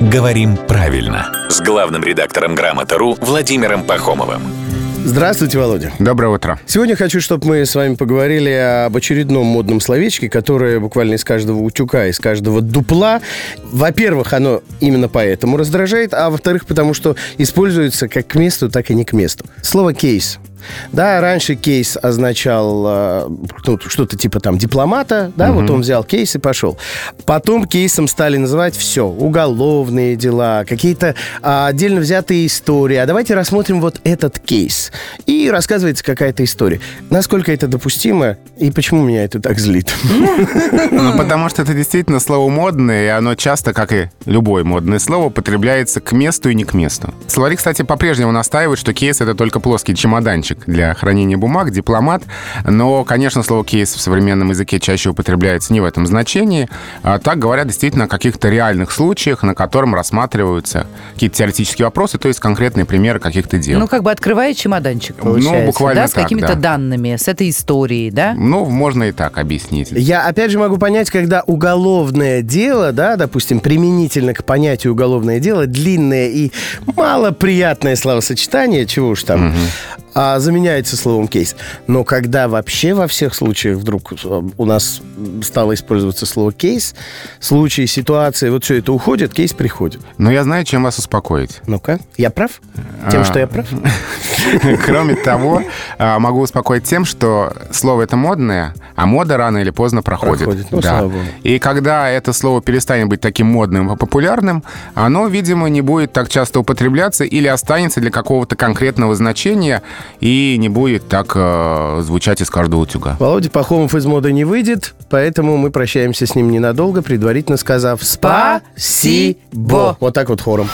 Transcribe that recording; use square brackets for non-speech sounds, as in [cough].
«Говорим правильно» с главным редактором «Грамота.ру» Владимиром Пахомовым. Здравствуйте, Володя. Доброе утро. Сегодня хочу, чтобы мы с вами поговорили об очередном модном словечке, которое буквально из каждого утюга, из каждого дупла. Во-первых, оно именно поэтому раздражает, а во-вторых, потому что используется как к месту, так и не к месту. Слово «кейс». Да, раньше кейс означал ну, что-то типа там дипломата, да, угу. вот он взял кейс и пошел. Потом кейсом стали называть все, уголовные дела, какие-то а, отдельно взятые истории. А давайте рассмотрим вот этот кейс. И рассказывается какая-то история. Насколько это допустимо и почему меня это так злит? Ну, потому что это действительно слово модное, и оно часто, как и любое модное слово, употребляется к месту и не к месту. Словари, кстати, по-прежнему настаивают, что кейс — это только плоский чемоданчик ящик для хранения бумаг, дипломат. Но, конечно, слово «кейс» в современном языке чаще употребляется не в этом значении. А так говорят действительно о каких-то реальных случаях, на котором рассматриваются какие-то теоретические вопросы, то есть конкретные примеры каких-то дел. Ну, как бы открывая чемоданчик, ну, получается. Ну, буквально да, с какими-то да. данными, с этой историей, да? Ну, можно и так объяснить. Я, опять же, могу понять, когда уголовное дело, да, допустим, применительно к понятию уголовное дело, длинное и малоприятное словосочетание, чего уж там, угу. А заменяется словом кейс. Но когда вообще во всех случаях вдруг э, у нас стало использоваться слово кейс, случаи, ситуации, вот все это уходит, кейс приходит. Но я знаю, чем вас успокоить. Ну-ка, я прав? Тем, а... что я прав? [laughs] [laughs] Кроме того, а, могу успокоить тем, что слово это модное, а мода рано или поздно проходит. Проходит, ну, да. И когда это слово перестанет быть таким модным и популярным, оно, видимо, не будет так часто употребляться или останется для какого-то конкретного значения и не будет так э, звучать из каждого утюга. Володя Пахомов из моды не выйдет, поэтому мы прощаемся с ним ненадолго, предварительно сказав «Спасибо». Вот так вот хором.